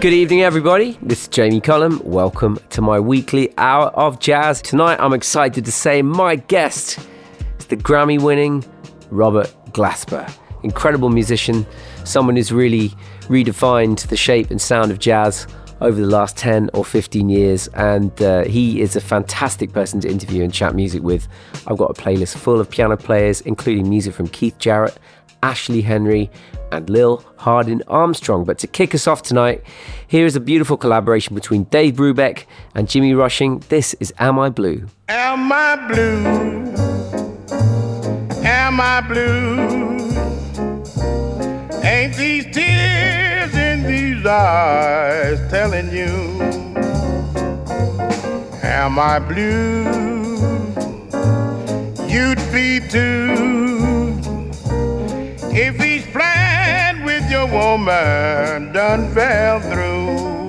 Good evening, everybody. This is Jamie Cullum. Welcome to my weekly hour of jazz. Tonight, I'm excited to say my guest is the Grammy winning Robert Glasper. Incredible musician, someone who's really redefined the shape and sound of jazz over the last 10 or 15 years, and uh, he is a fantastic person to interview and chat music with. I've got a playlist full of piano players, including music from Keith Jarrett, Ashley Henry, and Lil Hardin Armstrong. But to kick us off tonight, here is a beautiful collaboration between Dave Brubeck and Jimmy Rushing. This is Am I Blue? Am I blue? Am I blue? Ain't these tears in these eyes telling you? Am I blue? You'd be too if he's playing with your woman done fell through.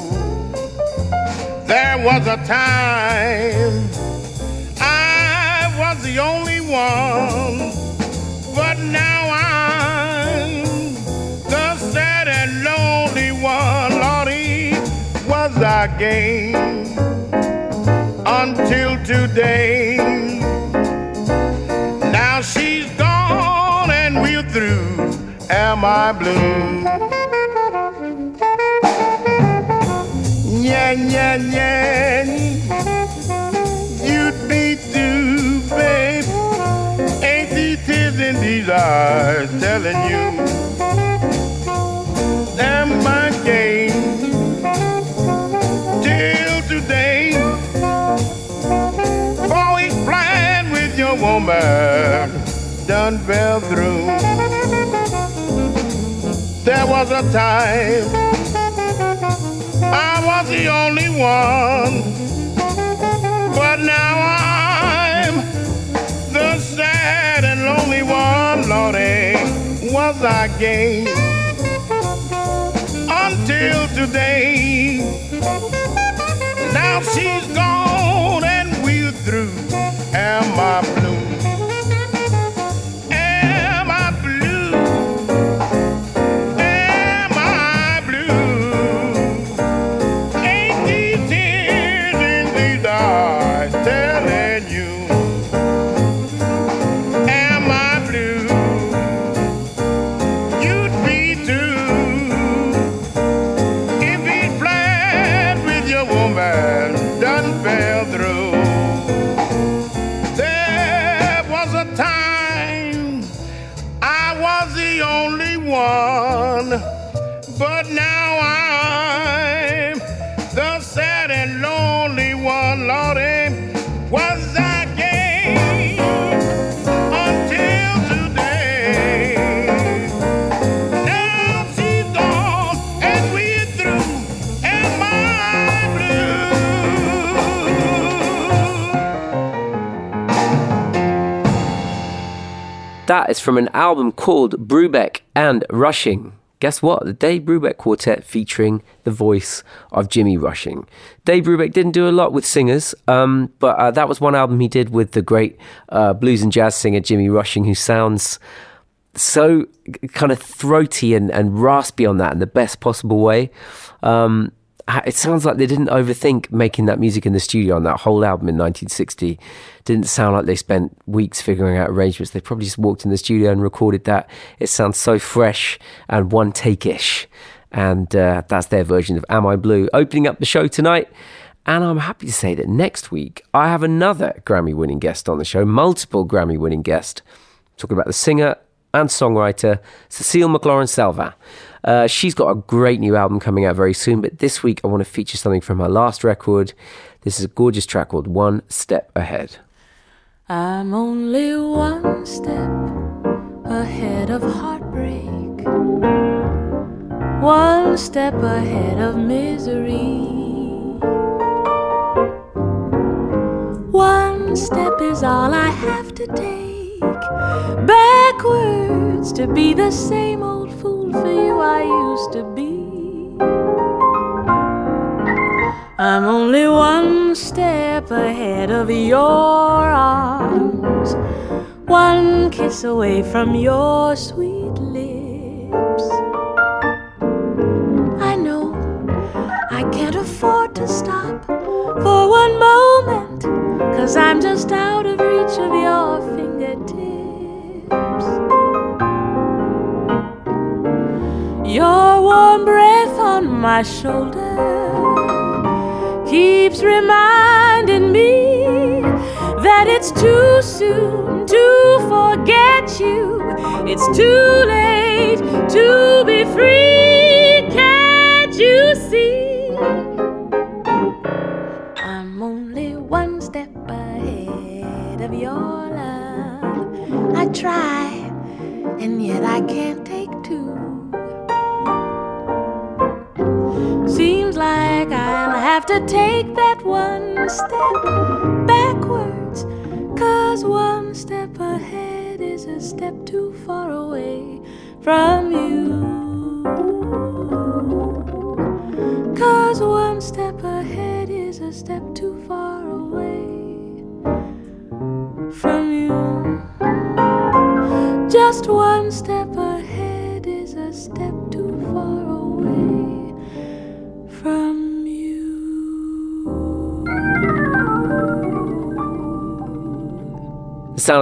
There was a time I was the only one, but now I'm the sad and lonely one. Lordy, was I game until today? Now she's gone and we're through. Am I blue? Yeah, yeah, yeah. You'd be too, babe. Ain't these tears in these eyes telling you? Am I gay? Till today. He's playing with your woman. Done fell through. Was a time I was the only one, but now I'm the sad and lonely one. Lordy, was I gay until today? Now she's gone and we're through. Am I That is from an album called Brubeck and Rushing. Guess what? The Dave Brubeck Quartet featuring the voice of Jimmy Rushing. Dave Brubeck didn't do a lot with singers, um, but uh, that was one album he did with the great uh, blues and jazz singer Jimmy Rushing, who sounds so kind of throaty and, and raspy on that in the best possible way. Um, it sounds like they didn't overthink making that music in the studio on that whole album in 1960. Didn't sound like they spent weeks figuring out arrangements. They probably just walked in the studio and recorded that. It sounds so fresh and one take ish. And uh, that's their version of Am I Blue. Opening up the show tonight. And I'm happy to say that next week I have another Grammy winning guest on the show, multiple Grammy winning guest. talking about the singer and songwriter Cecile McLorin Salvant. Uh, she's got a great new album coming out very soon, but this week I want to feature something from her last record. This is a gorgeous track called One Step Ahead. I'm only one step ahead of heartbreak, one step ahead of misery. One step is all I have to take backwards to be the same old fool for you I used to be. I'm only one step ahead of your arms, one kiss away from your sweet lips. My shoulder keeps reminding me that it's too soon to forget you. It's too late backwards. Cause one step ahead is a step too far away from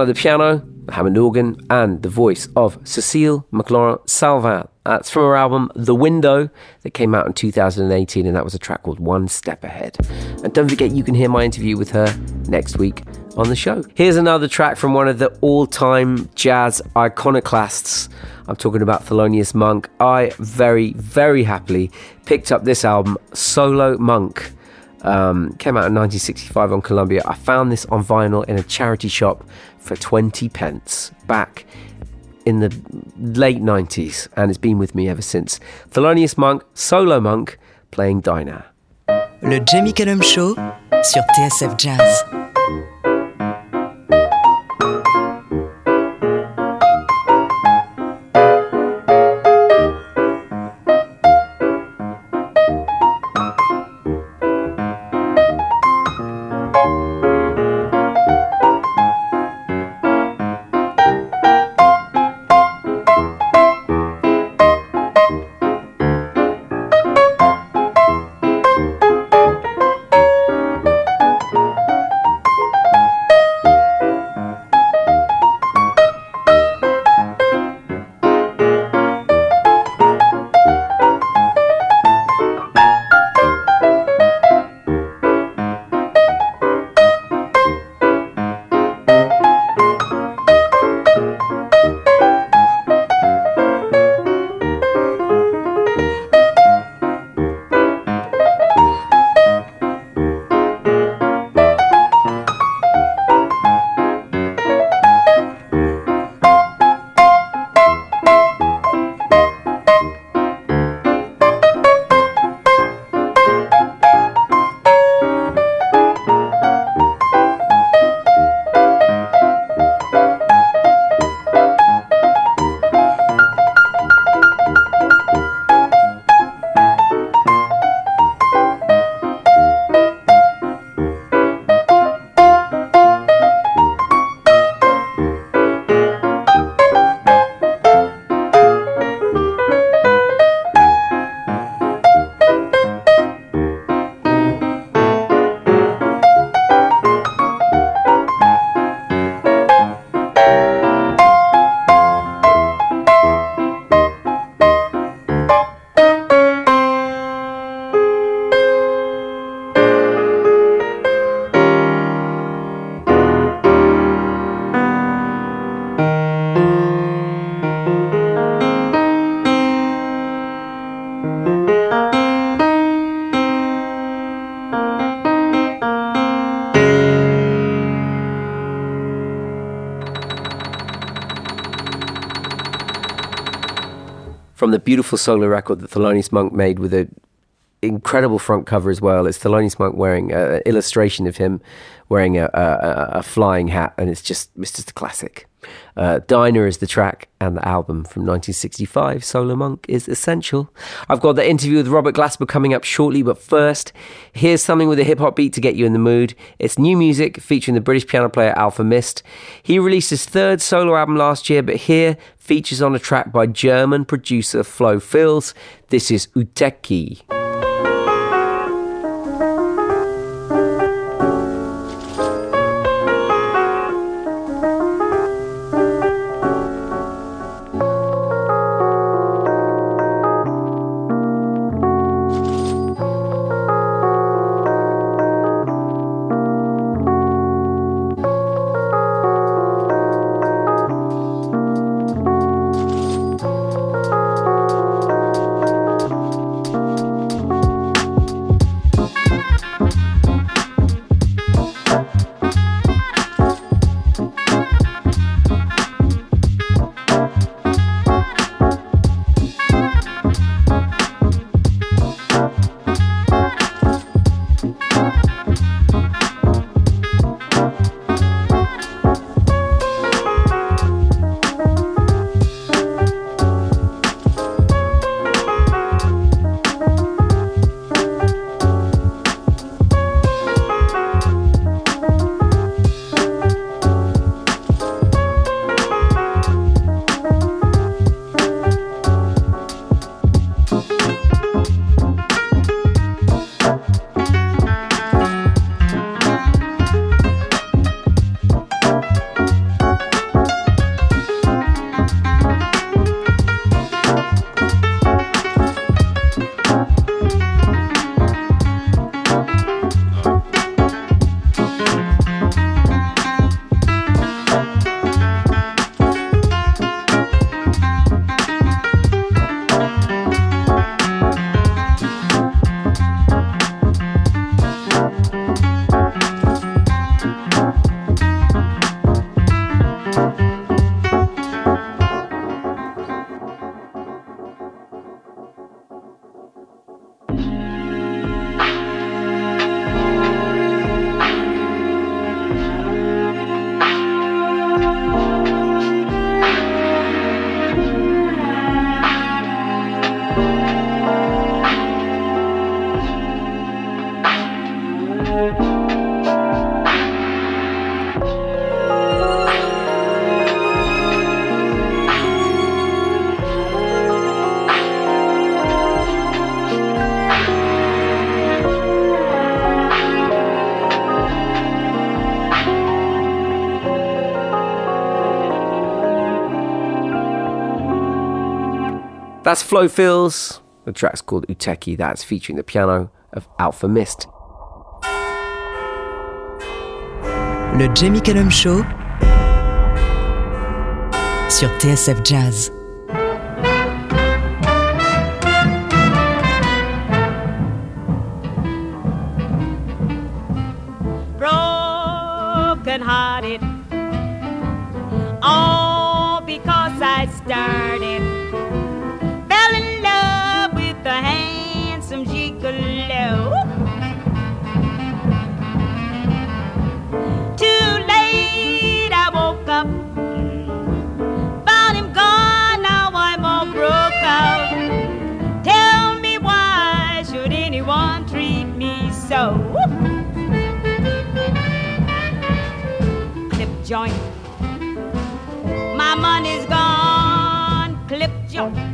The piano, the Hammond organ, and the voice of Cecile McLorin Salvant. That's from her album The Window that came out in 2018, and that was a track called One Step Ahead. And don't forget, you can hear my interview with her next week on the show. Here's another track from one of the all time jazz iconoclasts. I'm talking about Thelonious Monk. I very, very happily picked up this album, Solo Monk. Um, came out in 1965 on Columbia. I found this on vinyl in a charity shop for 20 pence back in the late 90s, and it's been with me ever since. Thelonious Monk, Solo Monk, playing Dinah. Le Jamie Cullum Show sur TSF Jazz. Beautiful solo record that Thelonious Monk made with an incredible front cover as well. It's Thelonious Monk wearing an illustration of him wearing a, a, a flying hat, and it's just it's just a classic. Uh, Dinah is the track, and the album from 1965, Solo Monk, is essential. I've got the interview with Robert Glasper coming up shortly, but first, here's something with a hip hop beat to get you in the mood. It's new music featuring the British piano player Alfa Mist. He released his third solo album last year, but here features on a track by German producer FloFilz. This is Uteki. That's FloFilz. The track's called Uteki, that's featuring the piano of Alfa Mist. Le Jamie Cullum Show sur TSF Jazz. glow. Too late, I woke up. Found him gone, now I'm all broke out. Tell me why should anyone treat me so? Clip joint. My money's gone, clip joint.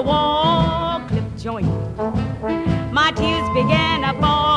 the wall clip joint. My tears began to fall.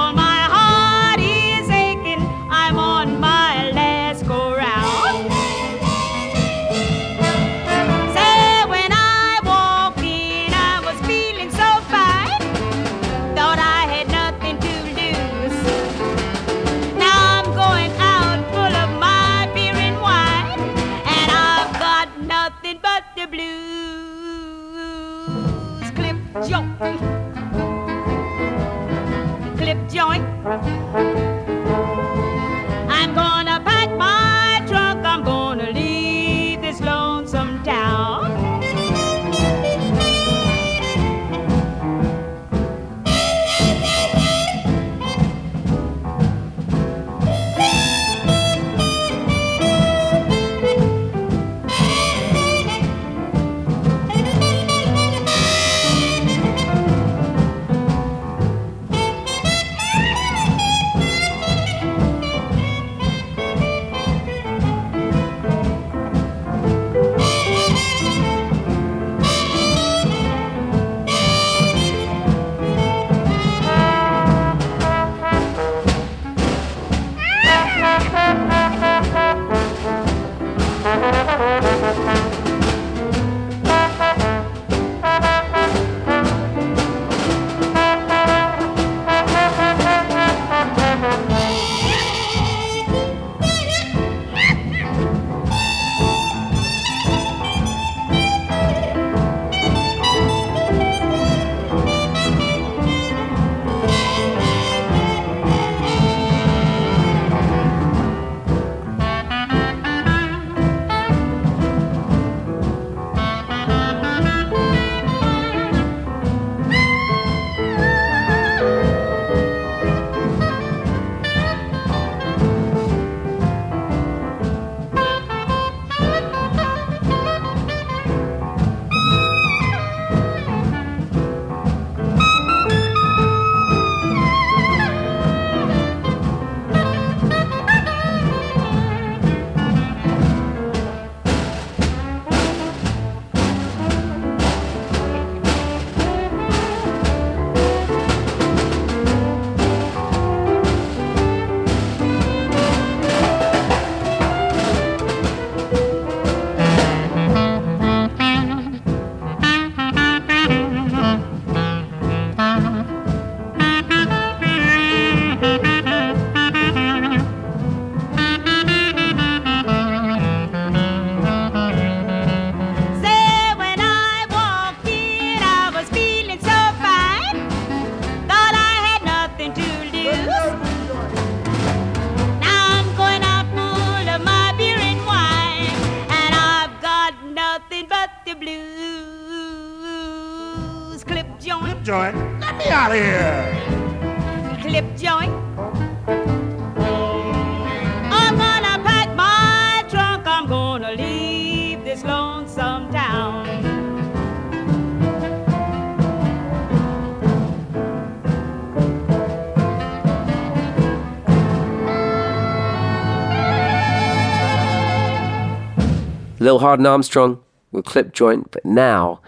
Lil Hardin Armstrong with Clip Joint, but now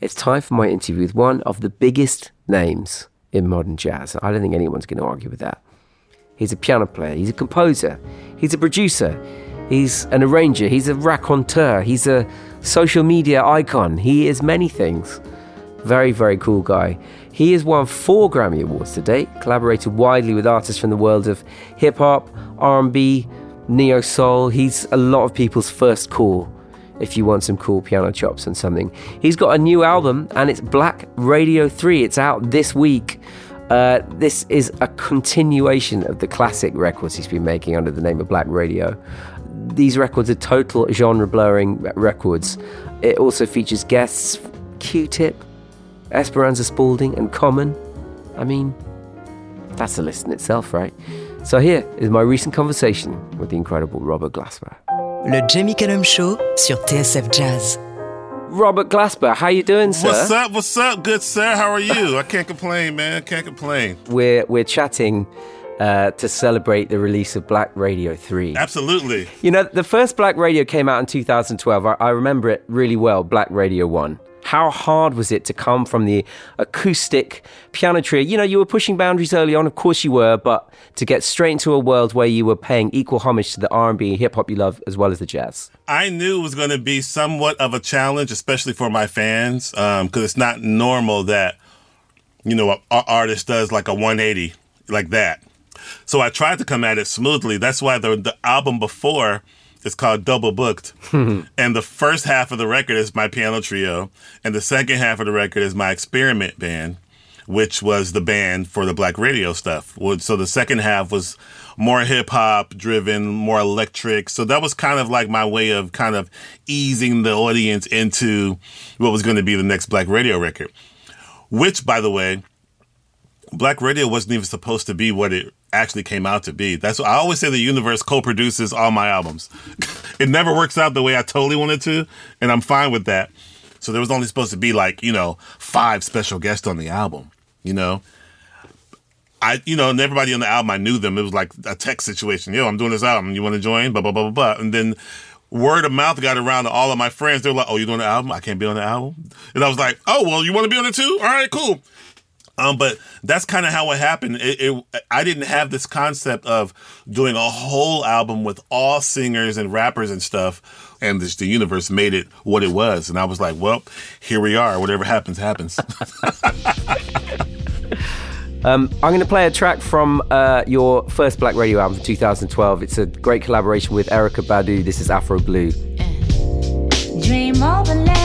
it's time for my interview with one of the biggest names in modern jazz. I don't think anyone's going to argue with that. He's a piano player, he's a composer, he's a producer, he's an arranger, he's a raconteur, he's a social media icon, he is many things. Very, very cool guy. He has won four Grammy Awards to date, collaborated widely with artists from the world of hip hop, R&B, neo soul. He's a lot of people's first call if you want some cool piano chops and something. He's got a new album and it's Black Radio 3. It's out this week. Uh, this is a continuation of the classic records he's been making under the name of Black Radio. These records are total genre blurring records. It also features guests Q Tip, Esperanza Spalding, and Common. I mean, that's a list in itself, right? So here is my recent conversation with the incredible Robert Glasper. Le Jamie Cullum Show sur TSF Jazz. Robert Glasper, how you doing, sir? What's up? What's up? Good, sir. How are you? I can't complain, man. Can't complain. We're we're chatting uh, to celebrate the release of Black Radio 3. Absolutely. You know, the first Black Radio came out in 2012. I, I remember it really well, Black Radio 1. How hard was it to come from the acoustic piano trio? You know, you were pushing boundaries early on, of course you were, but to get straight into a world where you were paying equal homage to the R&B and hip hop you love as well as the jazz. I knew it was going to be somewhat of a challenge, especially for my fans, because um, it's not normal that, you know, an artist does like a 180 like that. So I tried to come at it smoothly. That's why the, the album before it's called Double Booked. and the first half of the record is my piano trio, and the second half of the record is my experiment band, which was the band for the black radio stuff. So the second half was more hip hop driven, more electric. So that was kind of like my way of kind of easing the audience into what was going to be the next black radio record. Which, by the way, black radio wasn't even supposed to be what it actually came out to be. That's what I always say the universe co-produces all my albums. it never works out the way I totally wanted to, and I'm fine with that. So there was only supposed to be like, you know, five special guests on the album, you know. I, you know, and everybody on the album, I knew them. It was like a text situation. Yo, I'm doing this album. You want to join? Blah, blah, blah, blah, blah. And then word of mouth got around to all of my friends. They were like, oh, you're doing the album? I can't be on the album. And I was like, oh, well, you want to be on it too? All right, cool. Um, but that's kind of how it happened. It, it, I didn't have this concept of doing a whole album with all singers and rappers and stuff, and this, the universe made it what it was. And I was like, well, here we are. Whatever happens, happens. um, I'm going to play a track from uh, your first Black Radio album from 2012. It's a great collaboration with Erykah Badu. This is Afro Blue. Dream overlay,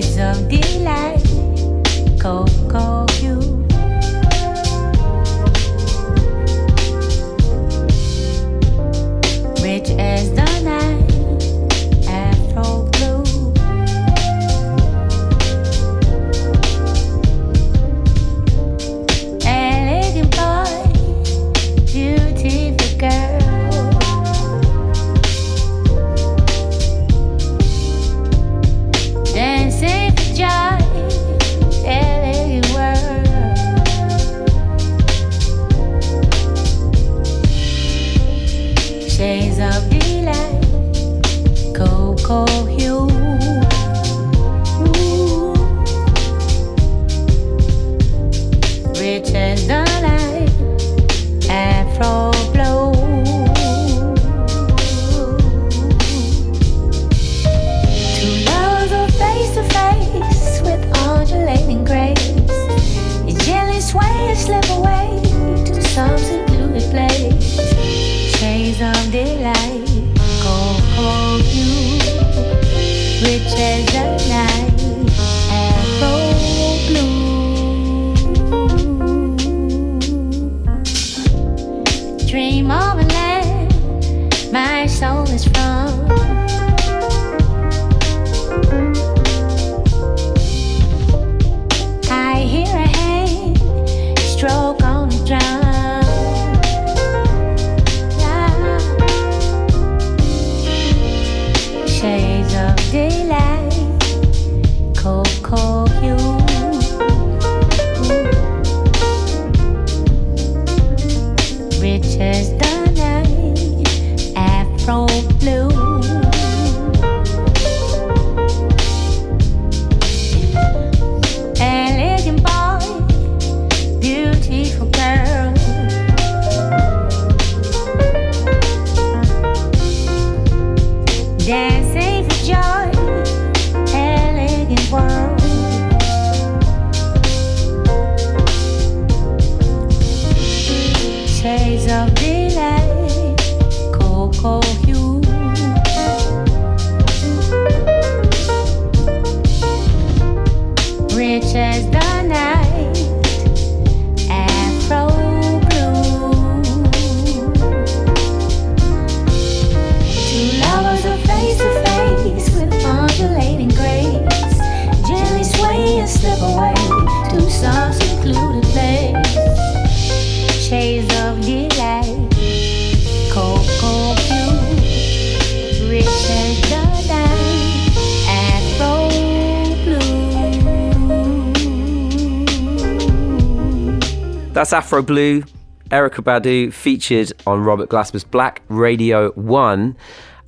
Shades of That's Afro Blue, Erykah Badu, featured on Robert Glasper's Black Radio 1.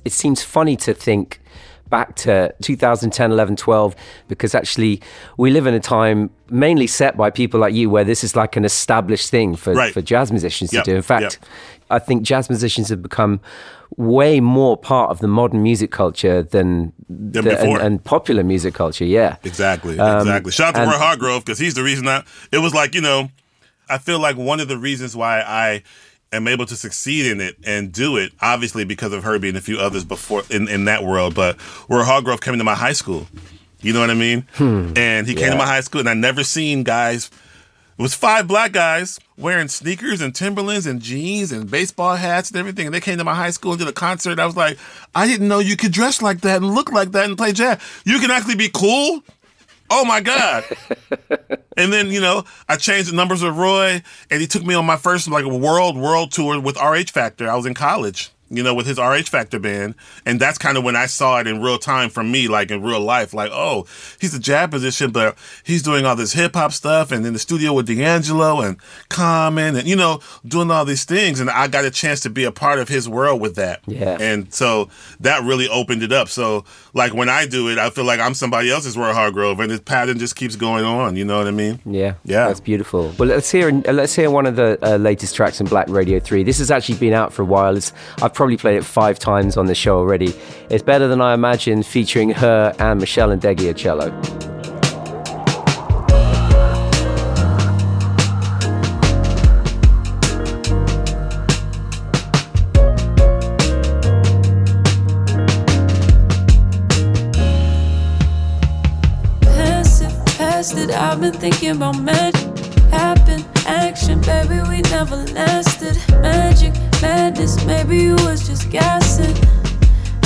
It seems funny to think back to 2010, 11, 12, because actually we live in a time mainly set by people like you where this is like an established thing for, Right. for jazz musicians Yep, to do. In fact, yep. I think jazz musicians have become way more part of the modern music culture than, Than the- and, and popular music culture. Yeah. Exactly, Um, exactly. Shout out to Roy Hargrove because he's the reason that it was like you know, I feel like one of the reasons why I am able to succeed in it and do it, obviously because of Herbie and a few others before in, in that world. But Roy Hargrove came to my high school. You know what I mean? Hmm. And he came to my high school, and I never seen guys. It was five black guys wearing sneakers and Timberlands and jeans and baseball hats and everything. And they came to my high school and did a concert. I was like, I didn't know you could dress like that and look like that and play jazz. You can actually be cool. Oh my God. and then, you know, I changed the numbers with Roy and he took me on my first like world world tour with RH Factor. I was in college, you know, with his RH Factor band. And that's kind of when I saw it in real time from me, like in real life. Like, oh, he's a jazz musician, but he's doing all this hip hop stuff and in the studio with D'Angelo and Common and, you know, doing all these things. And I got a chance to be a part of his world with that. Yeah. And so that really opened it up. So like when I do it, I feel like I'm somebody else's Roy Hargrove and the pattern just keeps going on. You know what I mean? Yeah, Yeah. that's beautiful. Well, let's hear let's hear one of the uh, latest tracks in Black Radio Three. This has actually been out for a while. It's, I've probably played it five times on the show already. It's better than I imagined, featuring H.E.R. and Meshell Ndegeocello. I've been thinking about magic. Happen, action, baby, we never lasted. Magic, madness, maybe you was just guessing.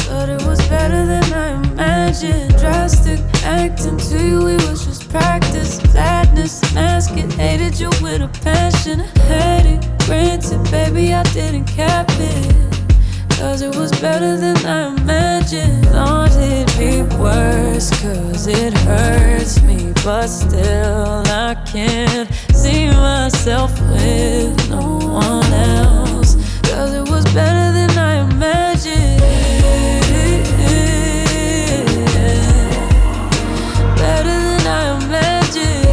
But it was better than I imagined. Drastic, acting to you, it was just practice. Sadness, mask it, hated you with a passion. Had it, granted, baby, I didn't cap it. Cause it was better than I imagined. Thought it'd be worse, cause it hurts me. But still, I can't myself with no one else. Cause it was better than I imagined. Better than I imagined.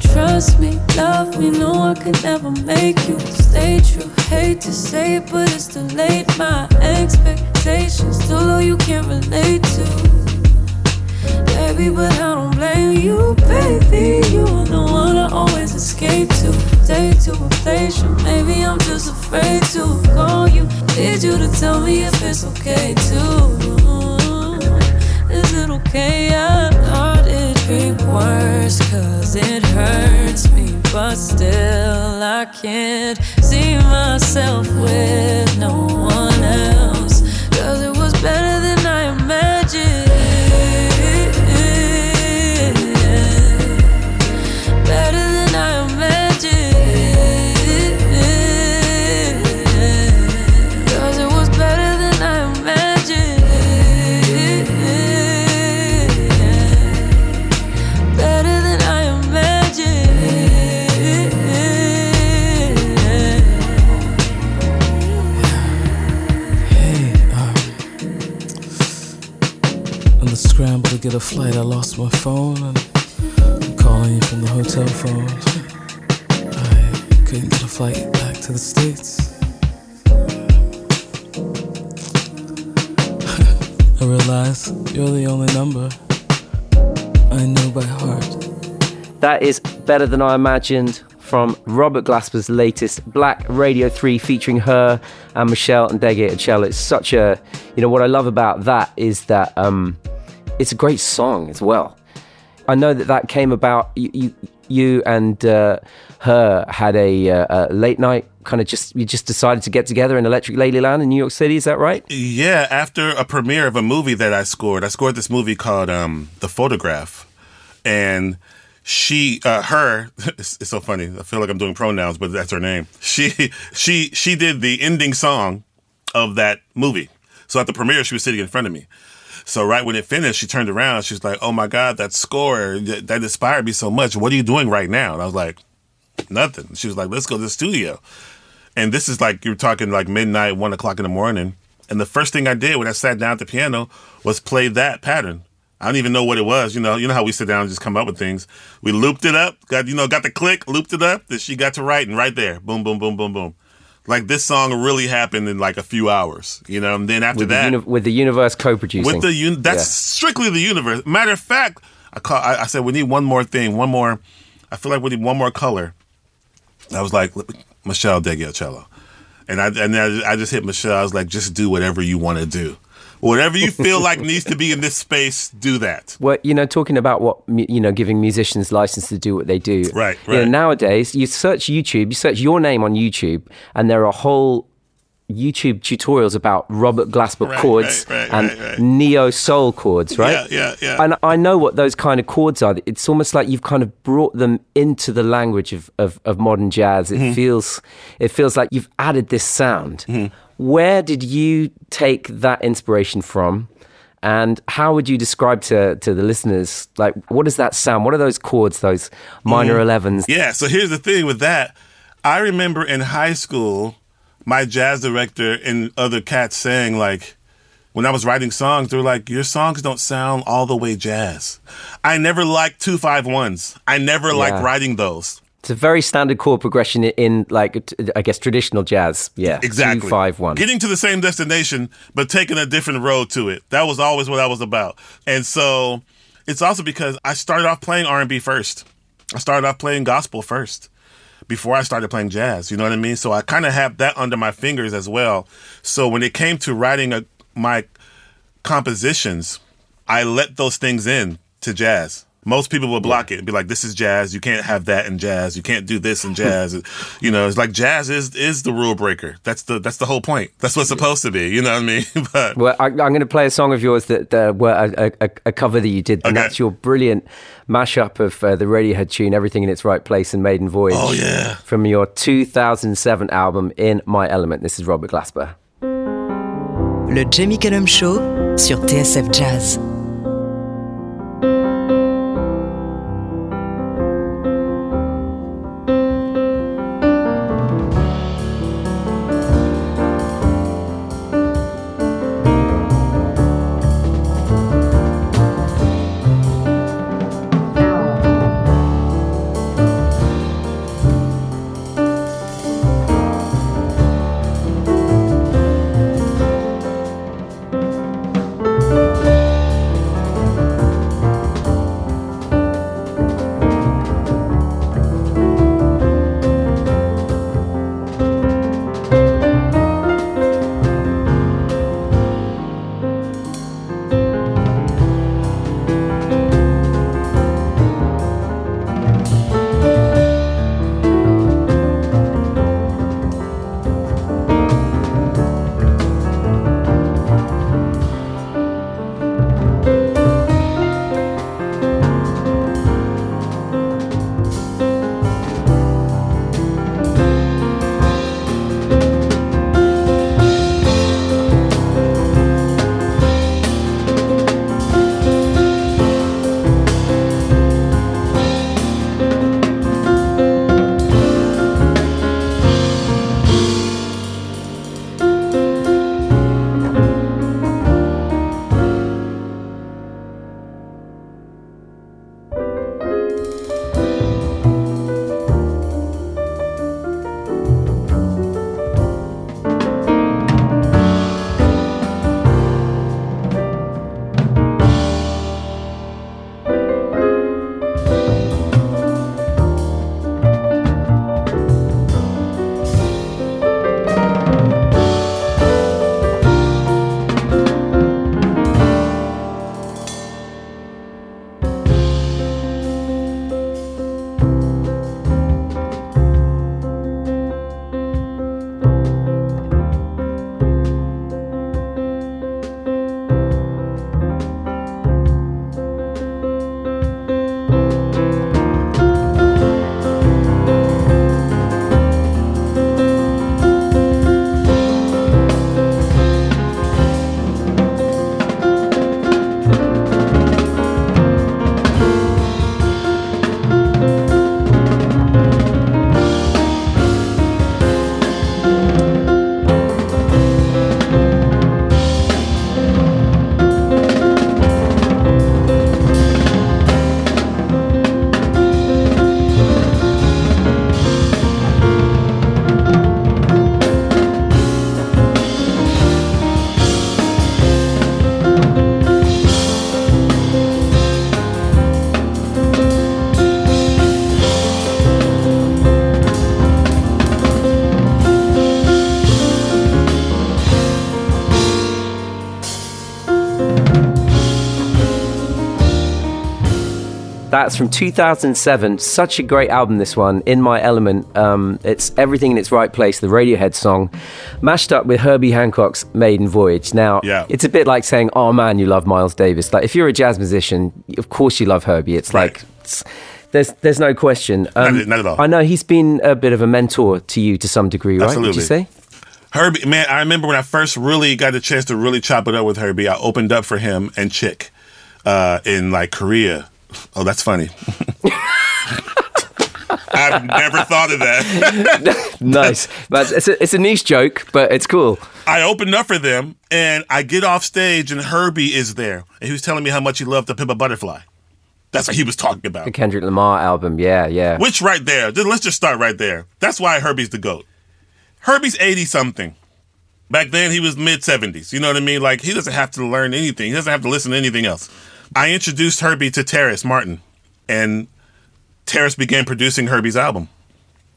Trust me, love me, no I could never make you stay true. Hate to say it, but it's too late. My expectations too low, you can't relate to. Baby, but I don't blame you, baby. You are the one I always escape to. Take to replace you. Maybe I'm just afraid to call you. Need you to tell me if it's okay too. Is it okay? I thought it'd be worse, cause it hurts me. But still, I can't see myself with no one else. A flight, I lost my phone and I'm calling you from the hotel phone. I couldn't get a flight back to the States. I realize you're the only number I know by heart. That is Better Than I Imagined from Robert Glasper's latest Black Radio 3 featuring H.E.R. and Meshell Ndegeocello. It's such a, you know, what I love about that is that um, it's a great song as well. I know that that came about, you, you, you and uh, her had a, uh, a late night kind of just, you just decided to get together in Electric Ladyland in New York City, is that right? Yeah, after a premiere of a movie that I scored, I scored this movie called um, The Photograph. And she uh, her it's, it's, so funny i feel like i'm doing pronouns but that's her name she she she did the ending song of that movie so at the premiere she was sitting in front of me so right when it finished she turned around she's like oh my god that score that, that inspired me so much what are you doing right now and i was like nothing she was like let's go to the studio and this is like you're talking like midnight one o'clock in the morning and the first thing i did when i sat down at the piano was play that pattern I don't even know what it was. You know, you know how we sit down and just come up with things. We looped it up, got you know, got the click, looped it up. That she got to writing right there. Boom, boom, boom, boom, boom. Like this song really happened in like a few hours, you know. And then after with that, the uni- with the universe co-producing, with the un- that's yeah. strictly the universe. Matter of fact, I call. I, I, said we need one more thing, one more. I feel like we need one more color. I was like Meshell Ndegeocello, and I and I, I just hit Michelle. I was like, just do whatever you want to do whatever you feel like needs to be in this space, do that. Well, you know, talking about what you know, giving musicians license to do what they do. Right, right. You know, nowadays, you search YouTube, you search your name on YouTube, and there are whole YouTube tutorials about Robert Glasper right, chords right, right, and neo soul chords, right? Yeah, yeah, yeah. And I know what those kind of chords are. It's almost like you've kind of brought them into the language of, of, of modern jazz. It mm-hmm. feels it feels like you've added this sound. Mm-hmm. Where did you take that inspiration from? And how would you describe to, to the listeners, like, what does that sound? What are those chords, those minor mm. 11s? Yeah, so here's the thing with that. I remember in high school, my jazz director and other cats saying, like, when I was writing songs, they were like, Your songs don't sound all the way jazz. I never liked 251s. I never yeah. liked writing those. It's a very standard chord progression in, like, I guess, traditional jazz. Yeah. Exactly. Two, five, one. Getting to the same destination, but taking a different road to it. That was always what I was about. And so it's also because I started off playing R&B first. I started off playing gospel first before I started playing jazz. You know what I mean? So I kind of have that under my fingers as well. So when it came to writing a, my compositions, I let those things in to jazz. Most people will block yeah. it and be like, "This is jazz. You can't have that in jazz. You can't do this in jazz." you know, it's like jazz is is the rule breaker. That's the that's the whole point. That's what's supposed to be. You know what I mean? but well, I, am going to play a song of yours that uh, were a, a, a, cover that you did, and okay. that's your brilliant mashup of uh, the Radiohead tune "Everything in Its Right Place" and "Maiden Voyage." Oh yeah, from your 2007 album "In My Element." This is Robert Glasper. Le Jamie Cullum Show sur TSF Jazz. That's from 2007. Such a great album, this one. In My Element. Um, it's everything in its right place. The Radiohead song, mashed up with Herbie Hancock's Maiden Voyage. Now, Yeah. it's a bit like saying, "Oh man, you love Miles Davis." Like if you're a jazz musician, of course you love Herbie. It's Right. like. It's, there's, there's no question. Um, at all. I know he's been a bit of a mentor to you to some degree, right? Would you Absolutely. say? Herbie, man, I remember when I first really got the chance to really chop it up with Herbie. I opened up for him and Chick uh, in like Korea. Oh, that's funny. I've never thought of that. Nice, but it's a, it's a niche joke, but it's cool. I opened up for them and I get off stage and Herbie is there. And he was telling me how much he loved to pimp a butterfly. That's what he was talking about. The Kendrick Lamar album, yeah, yeah. Which right there, let's just start right there. That's why Herbie's the GOAT. Herbie's 80 something. Back then he was mid 70s. You know what I mean? Like he doesn't have to learn anything. He doesn't have to listen to anything else. I introduced Herbie to Terrace Martin and Terrace began producing Herbie's album.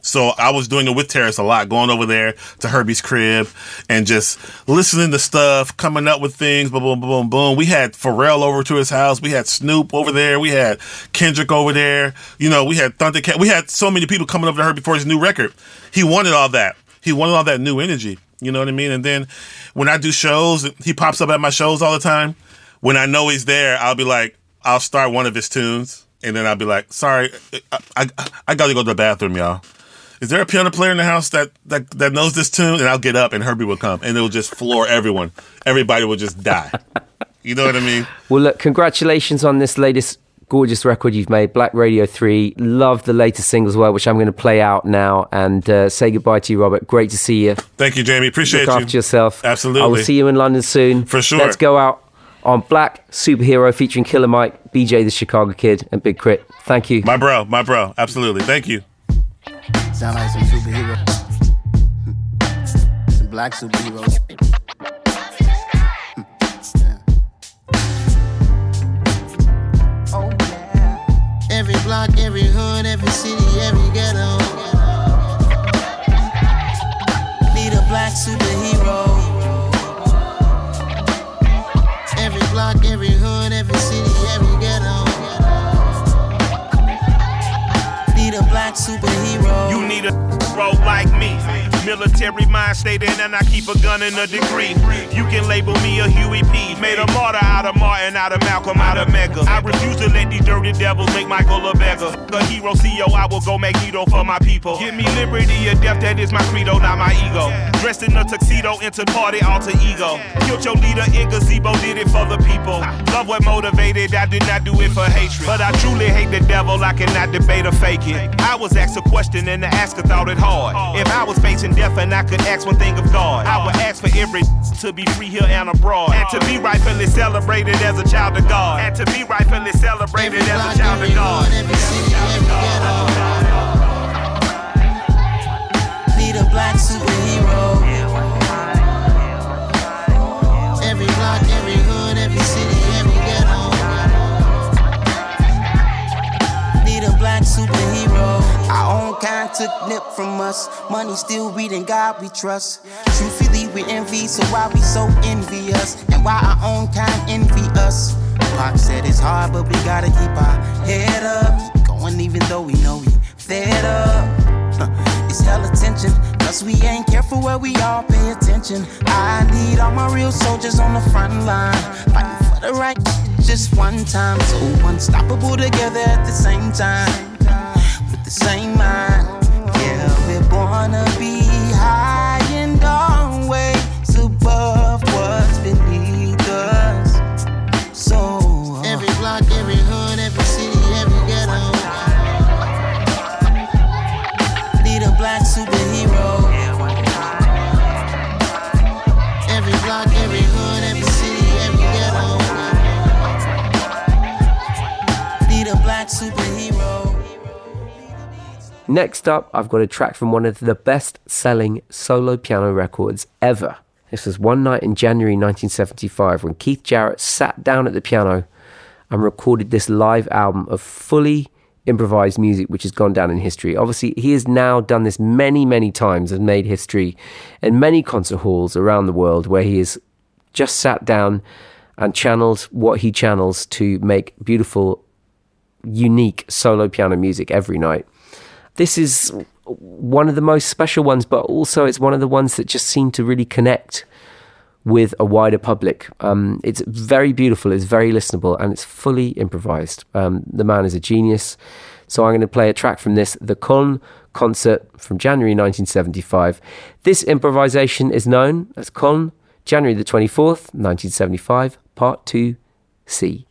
So I was doing it with Terrace a lot, going over there to Herbie's crib and just listening to stuff, coming up with things, boom, boom, boom, boom. We had Pharrell over to his house. We had Snoop over there. We had Kendrick over there. You know, we had Thundercat. We had so many people coming over to Herbie for his new record. He wanted all that. He wanted all that new energy. You know what I mean? And then when I do shows, he pops up at my shows all the time. When I know he's there, I'll be like, I'll start one of his tunes, and then I'll be like, "Sorry, I I, I got to go to the bathroom, y'all." Is there a piano player in the house that, that that knows this tune? And I'll get up, and Herbie will come, and it will just floor everyone. Everybody will just die. You know what I mean? Well, look, congratulations on this latest gorgeous record you've made, Black Radio 3. Love the latest single as well, which I'm going to play out now and uh, say goodbye to you, Robert. Great to see you. Thank you, Jamie. Appreciate Look you. after yourself. Absolutely. I will see you in London soon. For sure. Let's go out on Black Superhero featuring Killer Mike, BJ the Chicago Kid, and Big Crit. Thank you. My bro, my bro. Absolutely. Thank you. Sound like some superhero. Some black superheroes. Oh. Every block, every hood, every city, every ghetto. Need a black superhero. Every city, every ghetto. Need a black superhero. You need a bro like me. Military mind stated, and I keep a gun and a degree. You can label me a Huey P. Made a martyr out of Martin, out of Malcolm, out of Medgar. I refuse to let these dirty devils make Michael a beggar. A hero CEO, I will go Magneto for my people. Give me liberty or death, that is my credo, not my ego. Dressed in a tuxedo, into party, alter ego. Killed your leader in gazebo, did it for the people. Love what motivated, I did not do it for hatred. But I truly hate the devil, I cannot debate or fake it. I was asked a question and the asker thought it hard. If I was facing death and I could ask one thing of God, I would ask for every to be free here and abroad. And to be rightfully celebrated as a child of God. And to be rightfully celebrated Every as a child of God. every city, every ghetto. Us. Money still reading God we trust. Truthfully, we envy, so why we so envious? And why our own kind envy us? Pac said it's hard, but we gotta keep our head up. Keep going even though we know we fed up. Huh, It's hella tension, cause we ain't careful where we all pay attention. I need all my real soldiers on the front line, fighting for the right just one time. So unstoppable together at the same time, with the same mind. To be Next up, I've got a track from one of the best selling solo piano records ever. This was one night in January 1975 when Keith Jarrett sat down at the piano and recorded this live album of fully improvised music, which has gone down in history. Obviously, he has now done this many, many times and made history in many concert halls around the world where he has just sat down and channeled what he channels to make beautiful unique solo piano music every night. This is one of the most special ones, but also it's one of the ones that just seem to really connect with a wider public. Um, it's very beautiful, it's very listenable, and it's fully improvised. Um, the man is a genius. So I'm going to play a track from this, the Köln concert from January 1975. This improvisation is known as Köln, January the 24th, 1975, Part 2C.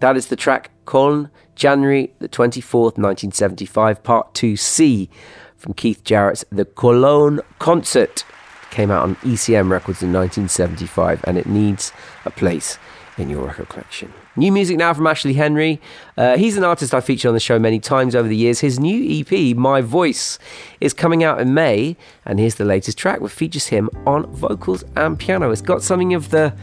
That is the track Cologne, January the 24th, 1975, part 2C from Keith Jarrett's The Cologne Concert. Came out on ECM Records in 1975 and it needs a place in your record collection. New music now from Ashley Henry. Uh, he's an artist I've featured on the show many times over the years. His new EP, My Voice, is coming out in May, and here's the latest track, which features him on vocals and piano. It's got something of the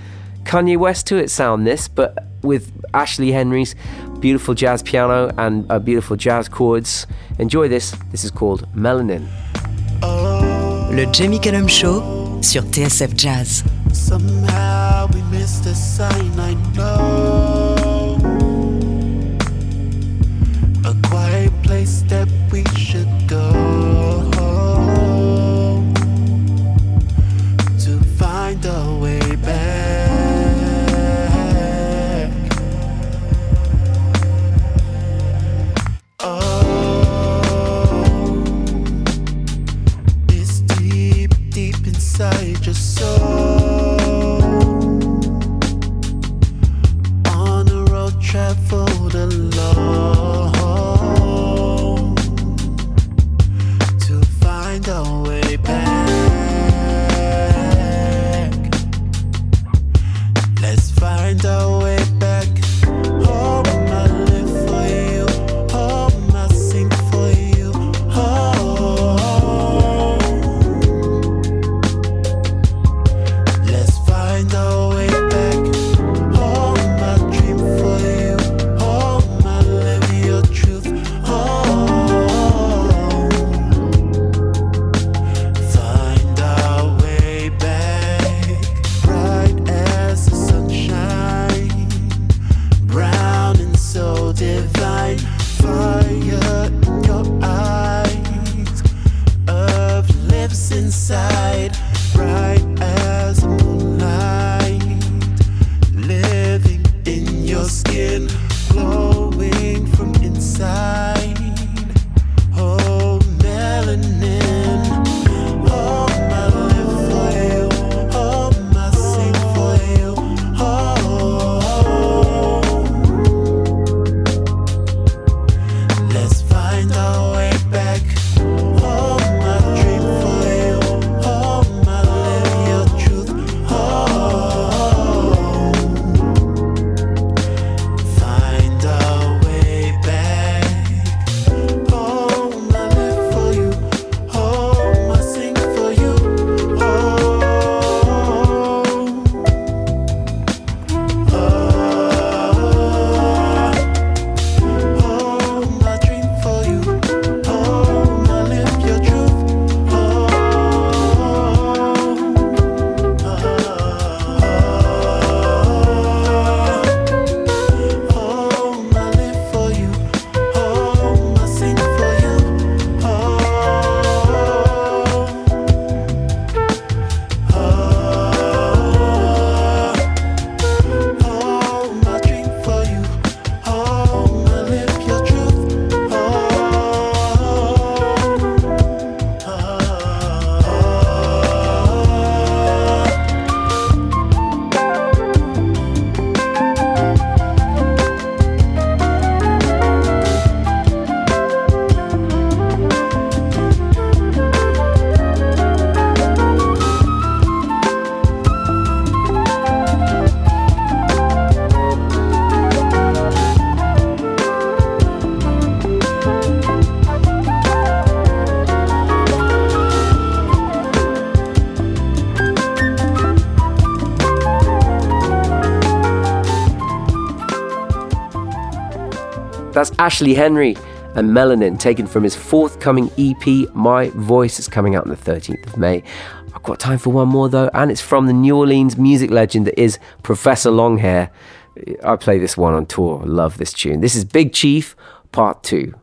Kanye West to it sound, this, but with Ashley Henry's beautiful jazz piano and uh, beautiful jazz chords. Enjoy this. This is called Melanin. Le Jamie Cullum Show sur TSF Jazz. Somehow we missed a sign, I That's Ashley Henry and Melanin, taken from his forthcoming EP, My Voice. is coming out on the 13th of May. I've got time for one more though, and it's from the New Orleans music legend that is Professor Longhair. I play this one on tour. Love this tune. This is Big Chief, Part 2.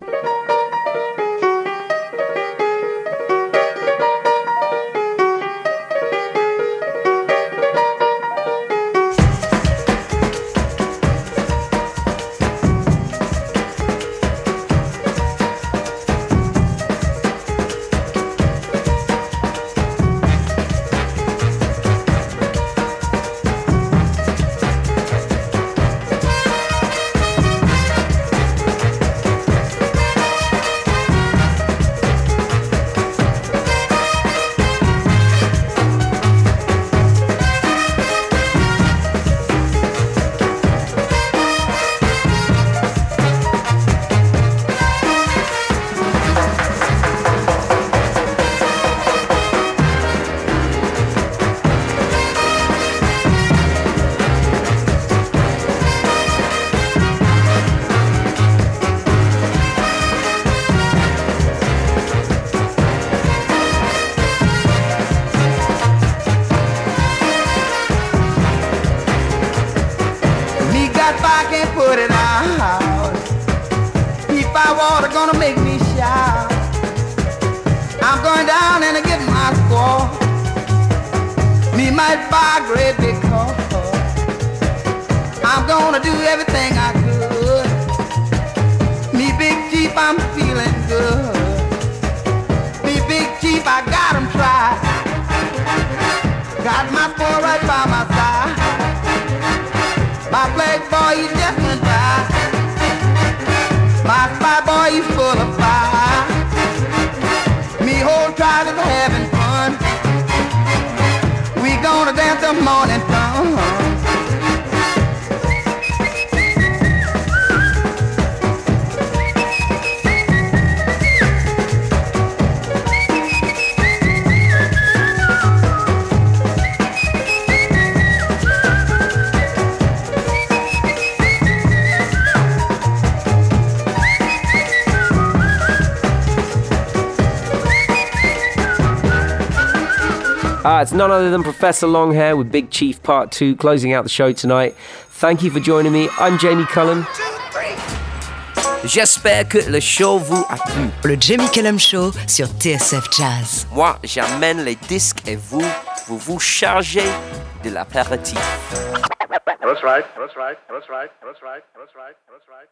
if I can put it out. If I water gonna make me shout. I'm going down and I get my score. Me might buy a great big car. I'm gonna do everything I could. Me big chief, I'm feeling good. Me big chief, I got him tried. Got my boy right by my side. My black boy, just went by. My spy boy, he's full of fire. Me whole tribe is having fun. We gonna dance the morning sun. Ah, it's none other than Professor Longhair with Big Chief Part 2 closing out the show tonight. Thank you for joining me. I'm Jamie Cullum. J'espère que le show vous a plu. Le Jamie Cullum Show sur TSF Jazz. Moi, j'amène les disques et vous, vous vous chargez de l'apéritif. That's. That's right. That's right. That's right. That's right. That's right. That's right.